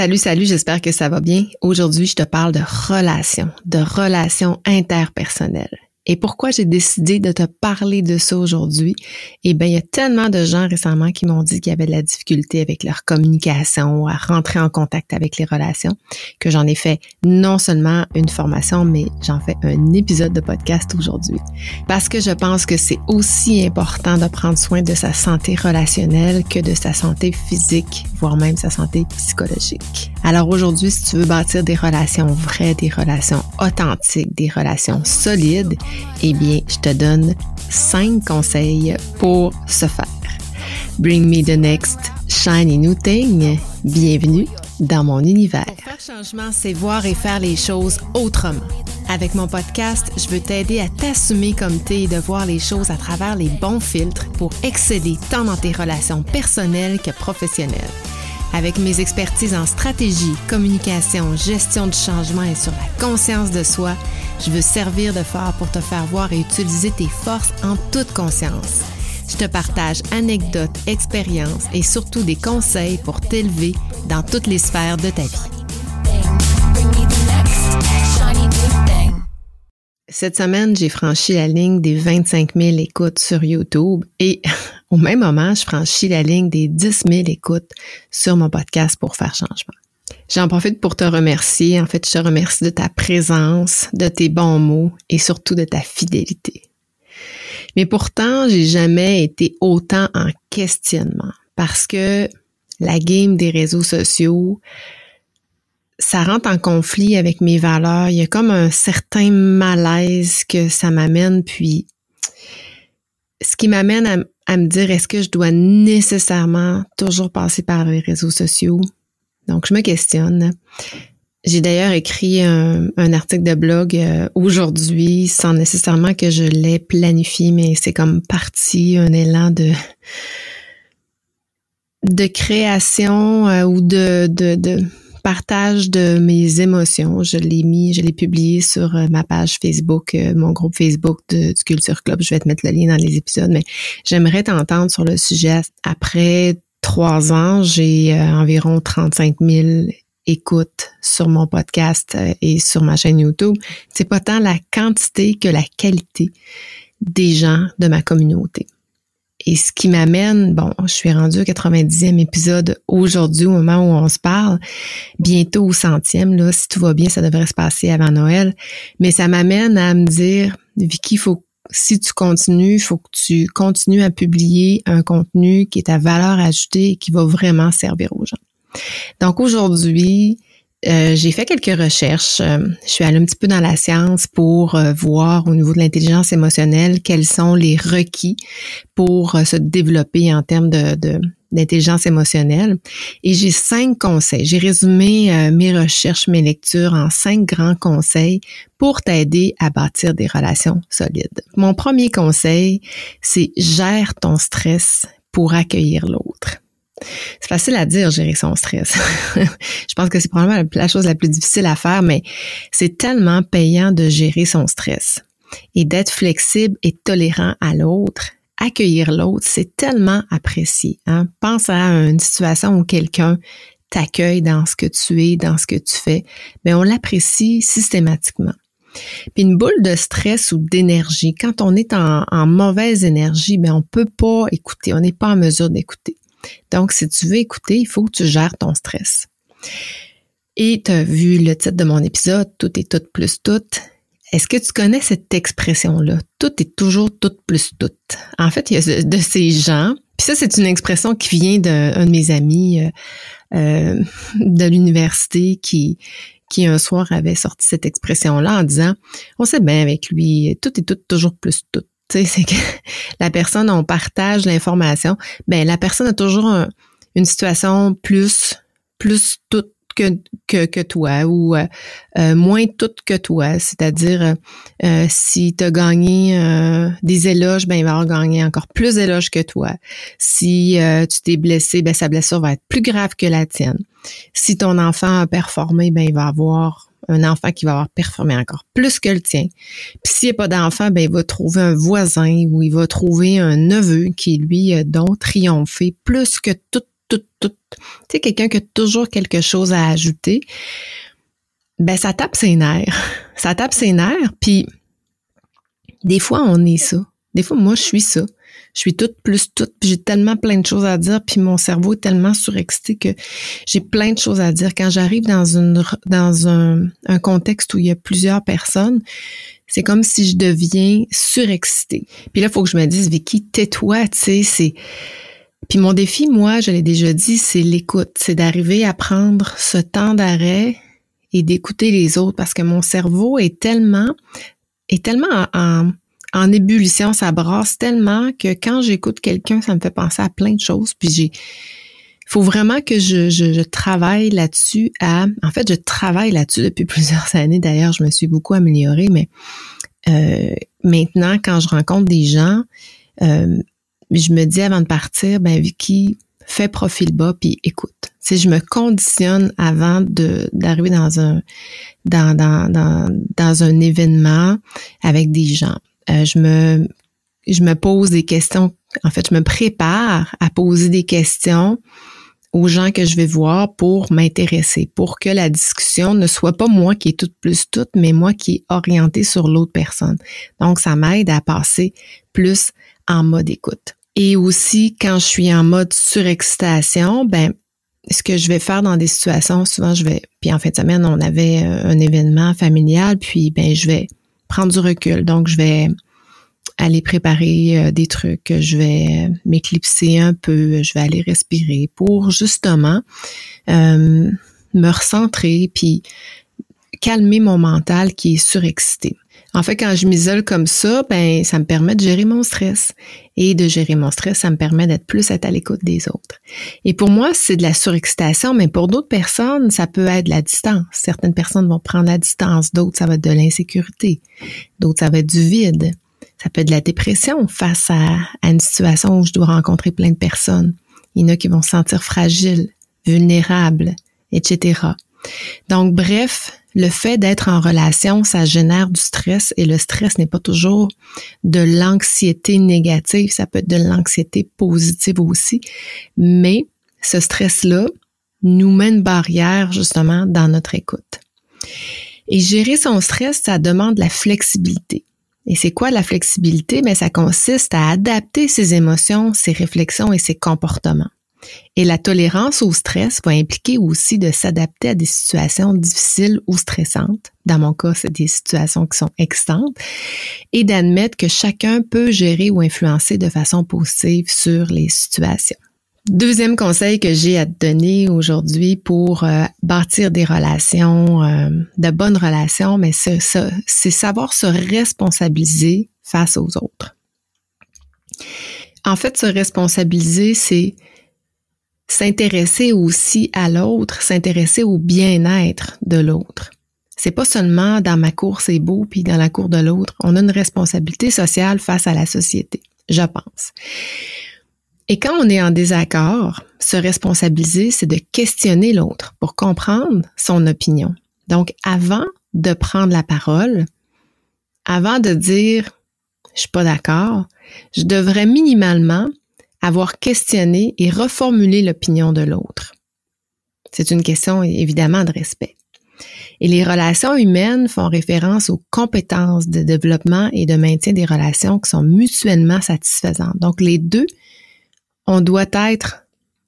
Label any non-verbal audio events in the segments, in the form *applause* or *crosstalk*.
Salut, salut, j'espère que ça va bien. Aujourd'hui, je te parle de relations, de relations interpersonnelles. Et pourquoi j'ai décidé de te parler de ça aujourd'hui? Eh bien, il y a tellement de gens récemment qui m'ont dit qu'il y avait de la difficulté avec leur communication, à rentrer en contact avec les relations, que j'en ai fait non seulement une formation, mais j'en fais un épisode de podcast aujourd'hui. Parce que je pense que c'est aussi important de prendre soin de sa santé relationnelle que de sa santé physique, voire même sa santé psychologique. Alors aujourd'hui, si tu veux bâtir des relations vraies, des relations authentiques, des relations solides, eh bien, je te donne cinq conseils pour ce faire. Bring me the next shiny new thing. Bienvenue dans mon univers. faire changement, c'est voir et faire les choses autrement. Avec mon podcast, je veux t'aider à t'assumer comme t'es et de voir les choses à travers les bons filtres pour exceller tant dans tes relations personnelles que professionnelles. Avec mes expertises en stratégie, communication, gestion du changement et sur la conscience de soi, je veux servir de phare pour te faire voir et utiliser tes forces en toute conscience. Je te partage anecdotes, expériences et surtout des conseils pour t'élever dans toutes les sphères de ta vie. Cette semaine, j'ai franchi la ligne des 25 000 écoutes sur YouTube et *laughs* au même moment, je franchis la ligne des 10 000 écoutes sur mon podcast pour faire changement. J'en profite pour te remercier. En fait, je te remercie de ta présence, de tes bons mots et surtout de ta fidélité. Mais pourtant, j'ai jamais été autant en questionnement parce que la game des réseaux sociaux, ça rentre en conflit avec mes valeurs. Il y a comme un certain malaise que ça m'amène, puis ce qui m'amène à, à, me dire est-ce que je dois nécessairement toujours passer par les réseaux sociaux? Donc, je me questionne. J'ai d'ailleurs écrit un, article de blog euh, aujourd'hui sans nécessairement que je l'ai planifié, mais c'est comme parti, un élan de de création euh, ou de, de, de partage de mes émotions. Je l'ai mis, je l'ai publié sur euh, ma page Facebook, mon groupe Facebook du Culture Club. Je vais te mettre le lien dans les épisodes, mais j'aimerais t'entendre sur le sujet après trois ans, j'ai euh, environ 35 000 écoutes sur mon podcast euh, et sur ma chaîne YouTube. C'est pas tant la quantité que la qualité des gens de ma communauté. Et ce qui m'amène, bon, je suis rendue au 90e épisode aujourd'hui au moment où on se parle, bientôt au centième, là, si tout va bien, ça devrait se passer avant Noël. Mais ça m'amène à me dire, Vicky, faut si tu continues, il faut que tu continues à publier un contenu qui est à valeur ajoutée et qui va vraiment servir aux gens. Donc aujourd'hui, euh, j'ai fait quelques recherches. Euh, je suis allée un petit peu dans la science pour euh, voir au niveau de l'intelligence émotionnelle quels sont les requis pour se développer en termes d'intelligence émotionnelle. Et j'ai cinq conseils. J'ai résumé mes recherches, mes lectures en cinq grands conseils pour t'aider à bâtir des relations solides. Mon premier conseil, c'est gère ton stress pour accueillir l'autre. C'est facile à dire, gérer son stress. *laughs* je pense que c'est probablement la chose la plus difficile à faire, mais c'est tellement payant de gérer son stress et d'être flexible et tolérant à l'autre. Accueillir l'autre, c'est tellement apprécié. Hein? Pense à une situation où quelqu'un t'accueille dans ce que tu es, dans ce que tu fais, mais on l'apprécie systématiquement. Puis une boule de stress ou d'énergie, quand on est en, mauvaise énergie, mais on peut pas écouter, on n'est pas en mesure d'écouter. Donc, si tu veux écouter, il faut que tu gères ton stress. Et tu as vu le titre de mon épisode, Tout est tout plus tout. Est-ce que tu connais cette expression-là? Tout est toujours tout plus tout. En fait, il y a de ces gens, puis ça, c'est une expression qui vient d'un de mes amis euh, euh, de l'université qui, qui un soir avait sorti cette expression-là en disant, on sait bien avec lui, tout est tout toujours plus tout c'est que *laughs* la personne, on partage l'information, ben la personne a toujours une situation plus, plus toute que, que, que toi ou euh, euh, moins toute que toi. C'est-à-dire, euh, si tu as gagné des éloges, ben il va avoir gagné encore plus d'éloges que toi. Si tu t'es blessé, ben sa blessure va être plus grave que la tienne. Si ton enfant a performé, ben il va avoir un enfant qui va avoir performé encore plus que le tien. Puis s'il n'y a pas d'enfant, ben il va trouver un voisin ou il va trouver un neveu qui lui a donc triomphé plus que tout tout, tout. Tu sais, quelqu'un qui a toujours quelque chose à ajouter, ben ça tape ses nerfs. *laughs* Ça tape ses nerfs, puis des fois, on est ça. Des fois, moi, je suis ça. Je suis toute plus toute, puis j'ai tellement plein de choses à dire, puis mon cerveau est tellement surexcité que j'ai plein de choses à dire. Quand j'arrive dans une dans un, contexte où il y a plusieurs personnes, c'est comme si je deviens surexcitée. Puis là, il faut que je me dise, Vicky, tais-toi, tu sais, c'est... Puis mon défi, moi, je l'ai déjà dit, c'est l'écoute. C'est d'arriver à prendre ce temps d'arrêt et d'écouter les autres parce que mon cerveau est tellement, est tellement en, en ébullition, ça brasse tellement que quand j'écoute quelqu'un, ça me fait penser à plein de choses. Puis j'ai, faut vraiment que je, travaille là-dessus. À, en fait, je travaille là-dessus depuis *laughs* plusieurs années. D'ailleurs, je me suis beaucoup améliorée, mais euh, maintenant, quand je rencontre des gens, euh, je me dis avant de partir, ben Vicky, fais profil bas puis écoute. Si je me conditionne avant de d'arriver dans un dans, dans, dans un événement avec des gens, euh, je me je me pose des questions. En fait, je me prépare à poser des questions aux gens que je vais voir pour m'intéresser, pour que la discussion ne soit pas moi qui est toute plus toute, mais moi qui est orientée sur l'autre personne. Donc, ça m'aide à passer plus en mode écoute. Et aussi, quand je suis en mode surexcitation, ben, ce que je vais faire dans des situations, souvent je vais, puis en fin de semaine, on avait un événement familial, puis ben, je vais prendre du recul. Donc, je vais aller préparer euh, des trucs, je vais m'éclipser un peu, je vais aller respirer pour justement euh, me recentrer puis calmer mon mental qui est surexcité. En fait, quand je m'isole comme ça, ben ça me permet de gérer mon stress. Et de gérer mon stress, ça me permet d'être plus à l'écoute des autres. Et pour moi, c'est de la surexcitation, mais pour d'autres personnes, ça peut être la distance. Certaines personnes vont prendre la distance, d'autres, ça va être de l'insécurité, d'autres, ça va être du vide. Ça peut être de la dépression face à, une situation où je dois rencontrer plein de personnes. Il y en a qui vont se sentir fragiles, vulnérables, etc. Donc, bref, le fait d'être en relation, ça génère du stress et le stress n'est pas toujours de l'anxiété négative, ça peut être de l'anxiété positive aussi, mais ce stress-là nous met une barrière justement dans notre écoute. Et gérer son stress, ça demande la flexibilité. Et c'est quoi la flexibilité? Mais ben, ça consiste à adapter ses émotions, ses réflexions et ses comportements. Et la tolérance au stress va impliquer aussi de s'adapter à des situations difficiles ou stressantes. Dans mon cas, c'est des situations qui sont extantes. Et d'admettre que chacun peut gérer ou influencer de façon positive sur les situations. Deuxième conseil que j'ai à te donner aujourd'hui pour euh, bâtir des relations, euh, de bonnes relations, mais c'est savoir se responsabiliser face aux autres. En fait, se responsabiliser, c'est s'intéresser aussi à l'autre, s'intéresser au bien-être de l'autre. C'est pas seulement dans ma cour c'est beau puis dans la cour de l'autre. On a une responsabilité sociale face à la société, je pense. Et quand on est en désaccord, se responsabiliser, c'est de questionner l'autre pour comprendre son opinion. Donc, avant de prendre la parole, avant de dire je suis pas d'accord, je devrais minimalement avoir questionné et reformulé l'opinion de l'autre. C'est une question évidemment de respect. Et les relations humaines font référence aux compétences de développement et de maintien des relations qui sont mutuellement satisfaisantes. Donc les deux on doit être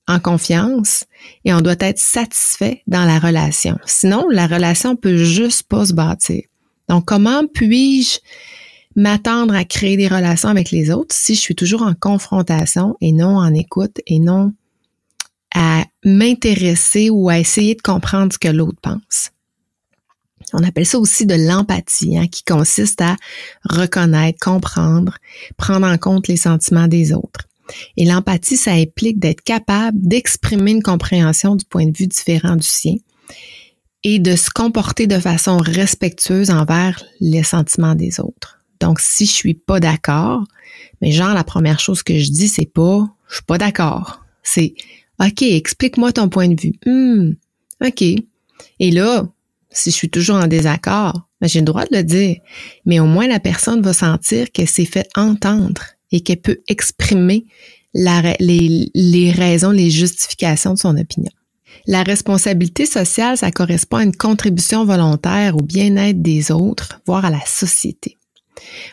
en confiance et on doit être satisfait dans la relation. Sinon, la relation peut juste pas se bâtir. Donc, comment puis-je m'attendre à créer des relations avec les autres si je suis toujours en confrontation et non en écoute et non à m'intéresser ou à essayer de comprendre ce que l'autre pense. On appelle ça aussi de l'empathie, hein, qui consiste à reconnaître, comprendre, prendre en compte les sentiments des autres. Et l'empathie, ça implique d'être capable d'exprimer une compréhension du point de vue différent du sien et de se comporter de façon respectueuse envers les sentiments des autres. Donc, si je suis pas d'accord, mais genre, la première chose que je dis, c'est pas, je suis pas d'accord. C'est, OK, explique-moi ton point de vue. Hmm, OK. Et là, si je suis toujours en désaccord, ben, j'ai le droit de le dire. Mais au moins, la personne va sentir qu'elle s'est fait entendre et qu'elle peut exprimer les raisons, les justifications de son opinion. La responsabilité sociale, ça correspond à une contribution volontaire au bien-être des autres, voire à la société.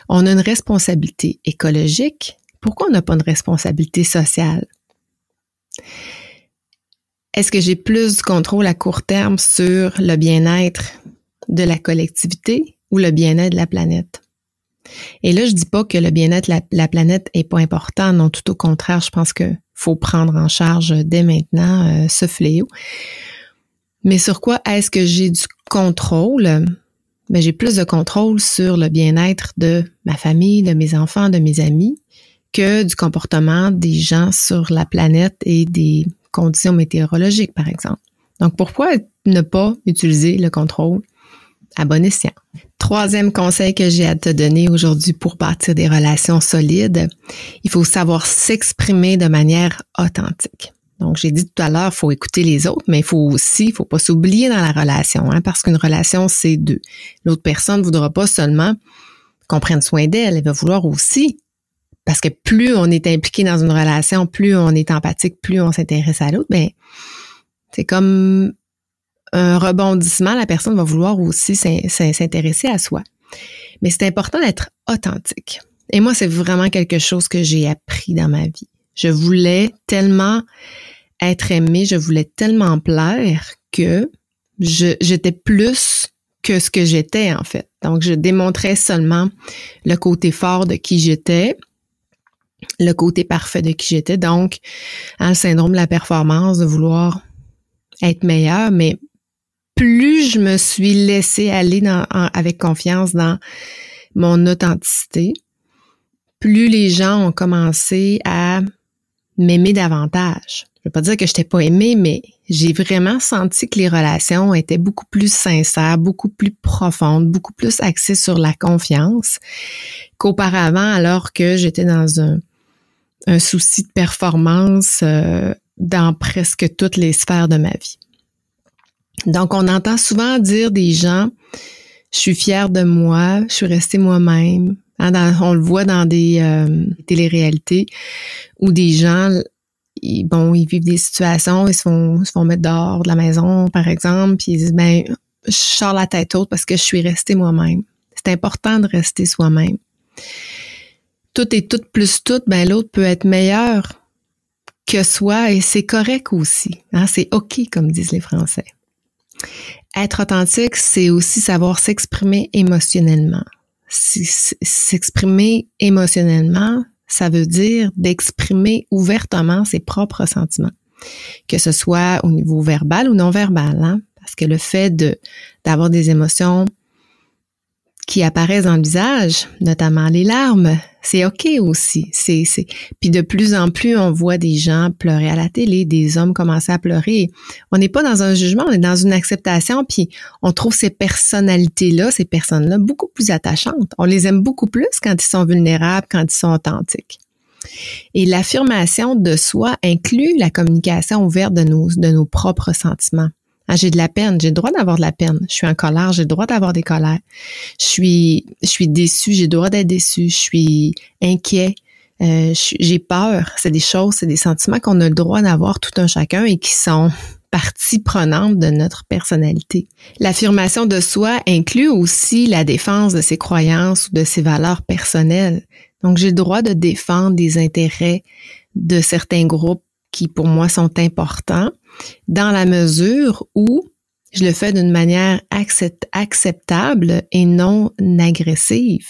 On a une responsabilité écologique. Pourquoi on n'a pas une responsabilité sociale? Est-ce que j'ai plus de contrôle à court terme sur le bien-être de la collectivité ou le bien-être de la planète? Et là, je dis pas que le bien-être de la, planète est pas important. Non, tout au contraire, je pense que faut prendre en charge dès maintenant euh, ce fléau. Mais sur quoi est-ce que j'ai du contrôle? Ben, j'ai plus de contrôle sur le bien-être de ma famille, de mes enfants, de mes amis, que du comportement des gens sur la planète et des conditions météorologiques, par exemple. Donc, pourquoi ne pas utiliser le contrôle à bon escient? Troisième conseil que j'ai à te donner aujourd'hui pour bâtir des relations solides, il faut savoir s'exprimer de manière authentique. Donc, j'ai dit tout à l'heure, faut écouter les autres, mais il faut aussi, il faut pas s'oublier dans la relation, hein, parce qu'une relation, c'est deux. L'autre personne ne voudra pas seulement qu'on prenne soin d'elle, elle va vouloir aussi parce que plus on est impliqué dans une relation, plus on est empathique, plus on s'intéresse à l'autre, ben c'est comme un rebondissement, la personne va vouloir aussi s'intéresser à soi. Mais c'est important d'être authentique. Et moi, c'est vraiment quelque chose que j'ai appris dans ma vie. Je voulais tellement être aimée, je voulais tellement plaire que j'étais plus que ce que j'étais en fait. Donc, je démontrais seulement le côté fort de qui j'étais le côté parfait de qui j'étais. Donc, un syndrome de la performance, de vouloir être meilleur, mais plus je me suis laissée aller dans, avec confiance dans mon authenticité, plus les gens ont commencé à m'aimer davantage. Je veux pas dire que je t'ai pas aimé, mais j'ai vraiment senti que les relations étaient beaucoup plus sincères, beaucoup plus profondes, beaucoup plus axées sur la confiance qu'auparavant, alors que j'étais dans un, souci de performance euh, dans presque toutes les sphères de ma vie. Donc, on entend souvent dire des gens, je suis fière de moi, je suis restée moi-même. Hein, on le voit dans des euh, téléréalités où des gens, ils, bon, ils vivent des situations, ils se font, se font mettre dehors de la maison, par exemple, puis ils disent, ben, je sors la tête haute parce que je suis restée moi-même. C'est important de rester soi-même tout et tout plus tout, ben l'autre peut être meilleur que soi et c'est correct aussi. Hein? C'est OK, comme disent les Français. Être authentique, c'est aussi savoir s'exprimer émotionnellement. S'exprimer émotionnellement, ça veut dire d'exprimer ouvertement ses propres sentiments, que ce soit au niveau verbal ou non verbal, hein? parce que le fait de d'avoir des émotions qui apparaissent dans le visage, notamment les larmes, c'est OK aussi. C'est, c'est... Puis de plus en plus, on voit des gens pleurer à la télé, des hommes commencer à pleurer. On n'est pas dans un jugement, on est dans une acceptation, puis on trouve ces personnalités-là, ces personnes-là, beaucoup plus attachantes. On les aime beaucoup plus quand ils sont vulnérables, quand ils sont authentiques. Et l'affirmation de soi inclut la communication ouverte de nos, de nos propres sentiments. Ah, j'ai de la peine, j'ai le droit d'avoir de la peine. Je suis en colère, j'ai le droit d'avoir des colères. Je suis, je suis déçue, j'ai le droit d'être déçue. Je suis inquiet, euh, j'ai peur. C'est des choses, c'est des sentiments qu'on a le droit d'avoir tout un chacun et qui sont partie prenante de notre personnalité. L'affirmation de soi inclut aussi la défense de ses croyances ou de ses valeurs personnelles. Donc, j'ai le droit de défendre des intérêts de certains groupes qui, pour moi, sont importants dans la mesure où je le fais d'une manière acceptable et non agressive.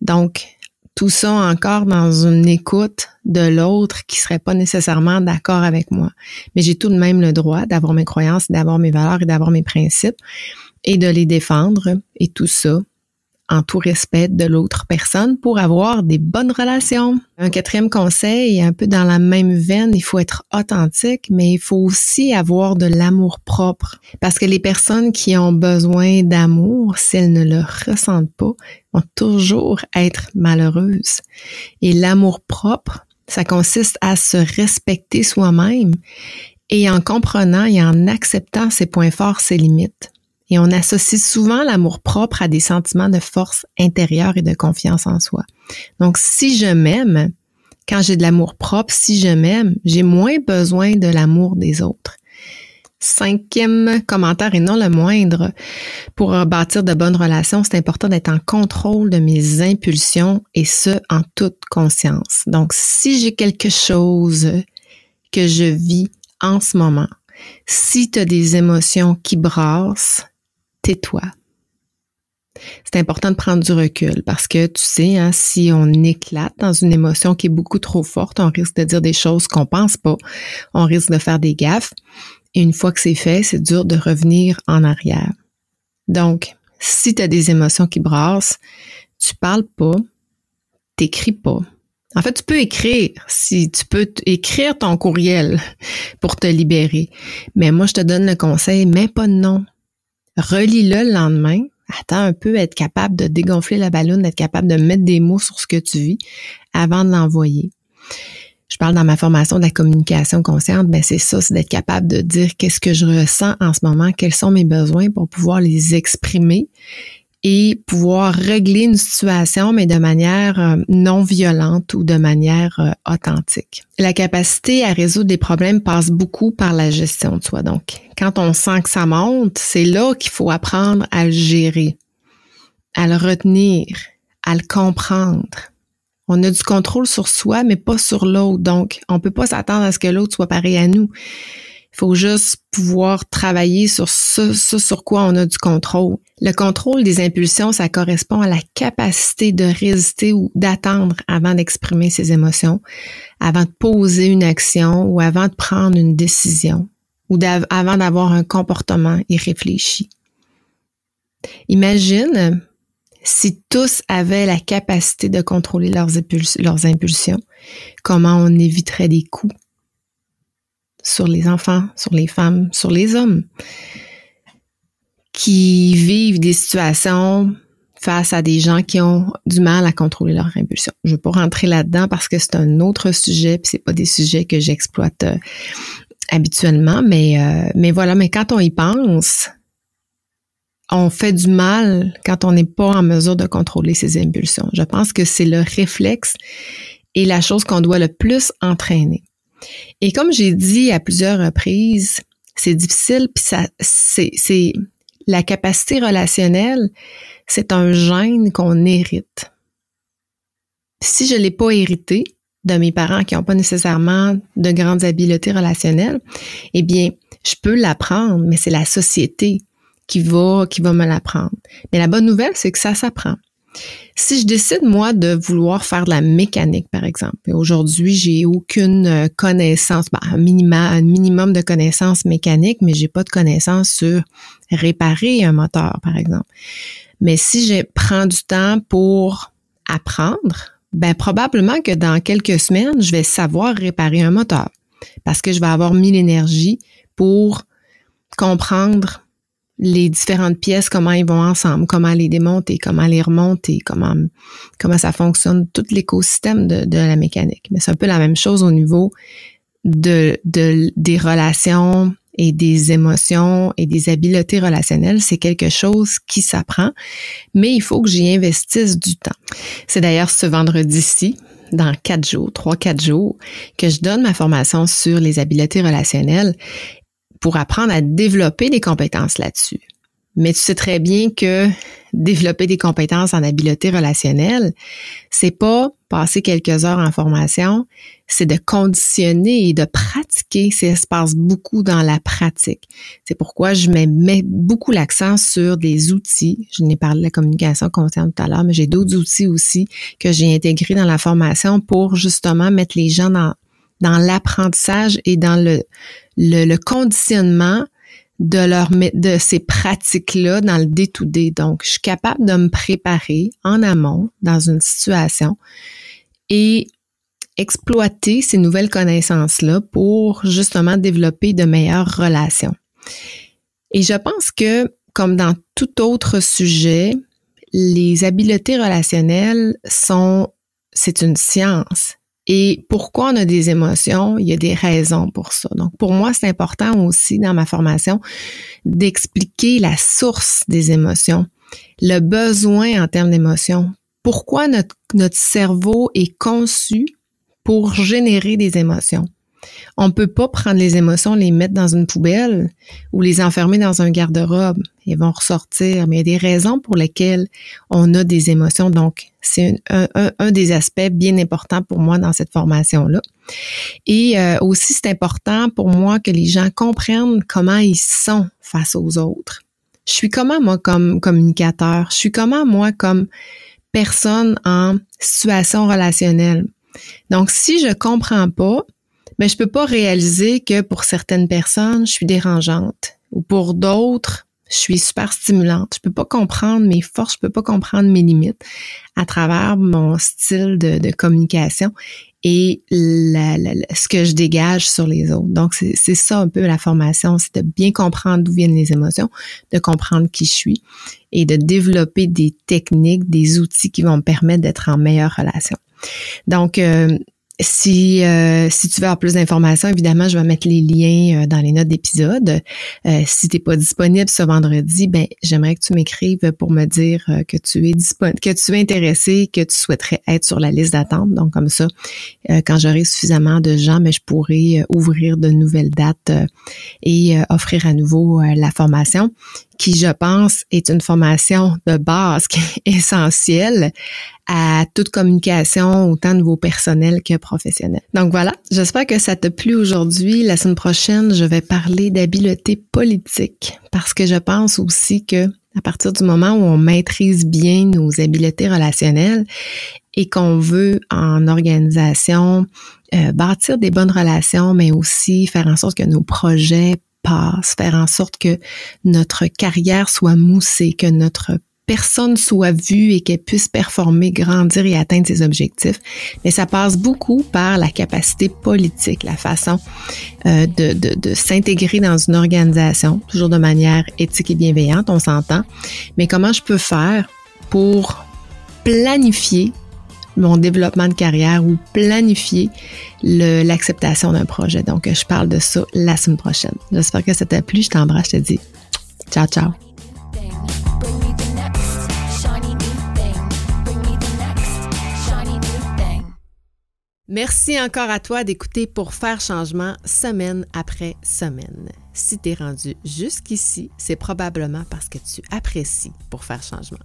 Donc, tout ça encore dans une écoute de l'autre qui serait pas nécessairement d'accord avec moi. Mais j'ai tout de même le droit d'avoir mes croyances, d'avoir mes valeurs et d'avoir mes principes et de les défendre et tout ça en tout respect de l'autre personne pour avoir des bonnes relations. Un quatrième conseil, un peu dans la même veine, il faut être authentique, mais il faut aussi avoir de l'amour propre. Parce que les personnes qui ont besoin d'amour, si elles ne le ressentent pas, vont toujours être malheureuses. Et l'amour propre, ça consiste à se respecter soi-même et en comprenant et en acceptant ses points forts, ses limites. Et on associe souvent l'amour propre à des sentiments de force intérieure et de confiance en soi. Donc, si je m'aime, quand j'ai de l'amour propre, si je m'aime, j'ai moins besoin de l'amour des autres. Cinquième commentaire et non le moindre, pour bâtir de bonnes relations, c'est important d'être en contrôle de mes impulsions et ce, en toute conscience. Donc, si j'ai quelque chose que je vis en ce moment, si tu as des émotions qui brassent, tais-toi. C'est important de prendre du recul parce que tu sais, hein, si on éclate dans une émotion qui est beaucoup trop forte, on risque de dire des choses qu'on pense pas, on risque de faire des gaffes. Et une fois que c'est fait, c'est dur de revenir en arrière. Donc, si tu as des émotions qui brassent, tu parles pas, t'écris pas. En fait, tu peux écrire si tu peux écrire ton courriel *laughs* pour te libérer. Mais moi, je te donne le conseil, mets pas de nom. Relis-le le lendemain. Attends un peu, être capable de dégonfler la ballonne, être capable de mettre des mots sur ce que tu vis avant de l'envoyer. Je parle dans ma formation de la communication consciente, ben c'est ça, c'est d'être capable de dire qu'est-ce que je ressens en ce moment, quels sont mes besoins pour pouvoir les exprimer et pouvoir régler une situation, mais de manière euh, non violente ou de manière euh, authentique. La capacité à résoudre des problèmes passe beaucoup par la gestion de soi. Donc, quand on sent que ça monte, c'est là qu'il faut apprendre à le gérer, à le retenir, à le comprendre on a du contrôle sur soi, mais pas sur l'autre. Donc, on peut pas s'attendre à ce que l'autre soit pareil à nous. Faut juste pouvoir travailler sur ce, sur quoi on a du contrôle. Le contrôle des impulsions, ça correspond à la capacité de résister ou d'attendre avant d'exprimer ses émotions, avant de poser une action ou avant de prendre une décision ou avant d'avoir un comportement irréfléchi. Imagine si tous avaient la capacité de contrôler leurs, leurs impulsions, comment on éviterait des coups sur les enfants, sur les femmes, sur les hommes qui vivent des situations face à des gens qui ont du mal à contrôler leurs impulsions. Je ne vais pas rentrer là-dedans parce que c'est un autre sujet, puis c'est pas des sujets que j'exploite euh, habituellement, mais euh, mais voilà, mais quand on y pense, on fait du mal quand on n'est pas en mesure de contrôler ses impulsions. Je pense que c'est le réflexe et la chose qu'on doit le plus entraîner. Et comme j'ai dit à plusieurs reprises, c'est difficile, puis ça, c'est, la capacité relationnelle, c'est un gène qu'on hérite. Si je l'ai pas hérité de mes parents qui n'ont pas nécessairement de grandes habiletés relationnelles, eh bien, je peux l'apprendre, mais c'est la société qui va, qui va me l'apprendre. Mais la bonne nouvelle, c'est que ça s'apprend. Si je décide, moi, de vouloir faire de la mécanique, par exemple, et aujourd'hui, j'ai aucune euh, connaissance, ben, un, minimum de connaissances mécaniques, mais j'ai pas de connaissances sur réparer un moteur, par exemple. Mais si je prends du temps pour apprendre, ben, probablement que dans quelques semaines, je vais savoir réparer un moteur parce que je vais avoir mis l'énergie pour comprendre les différentes pièces, comment ils vont ensemble, comment les démonter, comment les remonter, comment, comment ça fonctionne, tout l'écosystème de, de la mécanique. Mais c'est un peu la même chose au niveau de, de, des relations et des émotions et des habiletés relationnelles. C'est quelque chose qui s'apprend, mais il faut que j'y investisse du temps. C'est d'ailleurs ce vendredi-ci, dans quatre jours, trois, quatre jours, que je donne ma formation sur les habiletés relationnelles pour apprendre à développer des compétences là-dessus. Mais tu sais très bien que développer des compétences en habileté relationnelle, c'est pas passer quelques heures en formation, c'est de conditionner et de pratiquer. Ça se passe beaucoup dans la pratique. C'est pourquoi je mets, beaucoup l'accent sur des outils. Je n'ai parlé de la communication consciente tout à l'heure, mais j'ai d'autres outils aussi que j'ai intégrés dans la formation pour justement mettre les gens dans, dans l'apprentissage et dans le, le, conditionnement de leur de ces pratiques-là dans le day-to-day. Donc, je suis capable de me préparer en amont dans une situation et exploiter ces nouvelles connaissances-là pour justement développer de meilleures relations. Et je pense que, comme dans tout autre sujet, les habiletés relationnelles sont, c'est une science. Et pourquoi on a des émotions? Il y a des raisons pour ça. Donc, pour moi, c'est important aussi dans ma formation d'expliquer la source des émotions, le besoin en termes d'émotions. Pourquoi notre, notre cerveau est conçu pour générer des émotions? On peut pas prendre les émotions, les mettre dans une poubelle ou les enfermer dans un garde-robe. Ils vont ressortir. Mais il y a des raisons pour lesquelles on a des émotions. Donc, c'est un, des aspects bien importants pour moi dans cette formation-là. Et euh, aussi, c'est important pour moi que les gens comprennent comment ils sont face aux autres. Je suis comment, moi, comme communicateur? Je suis comment, moi, comme personne en situation relationnelle? Donc, si je comprends pas, mais je peux pas réaliser que pour certaines personnes, je suis dérangeante ou pour d'autres, je suis super stimulante. Je peux pas comprendre mes forces, je peux pas comprendre mes limites à travers mon style de, communication et ce que je dégage sur les autres. Donc, c'est ça un peu la formation, c'est de bien comprendre d'où viennent les émotions, de comprendre qui je suis et de développer des techniques, des outils qui vont me permettre d'être en meilleure relation. Donc, euh, si, euh, si tu veux avoir plus d'informations, évidemment, je vais mettre les liens euh, dans les notes d'épisode. Euh, si tu n'es pas disponible ce vendredi, ben j'aimerais que tu m'écrives pour me dire que tu es disponible, que tu es intéressé, que tu souhaiterais être sur la liste d'attente. Donc comme ça, quand j'aurai suffisamment de gens, mais ben, je pourrai ouvrir de nouvelles dates et offrir à nouveau la formation qui, je pense, est une formation de base qui est essentielle à toute communication, autant de vos personnels que professionnels. Donc voilà, j'espère que ça t'a plu aujourd'hui. La semaine prochaine, je vais parler d'habileté politique parce que je pense aussi que à partir du moment où on maîtrise bien nos habiletés relationnelles et qu'on veut en organisation euh, bâtir des bonnes relations, mais aussi faire en sorte que nos projets faire en sorte que notre carrière soit moussée, que notre personne soit vue et qu'elle puisse performer, grandir et atteindre ses objectifs. Mais ça passe beaucoup par la capacité politique, la façon euh, de, de, de s'intégrer dans une organisation, toujours de manière éthique et bienveillante, on s'entend. Mais comment je peux faire pour planifier mon développement de carrière ou planifier l'acceptation d'un projet. Donc, je parle de ça la semaine prochaine. J'espère que ça t'a plu. Je t'embrasse. Je te dis ciao, ciao. Merci encore à toi d'écouter pour faire changement semaine après semaine. Si tu es rendu jusqu'ici, c'est probablement parce que tu apprécies pour faire changement.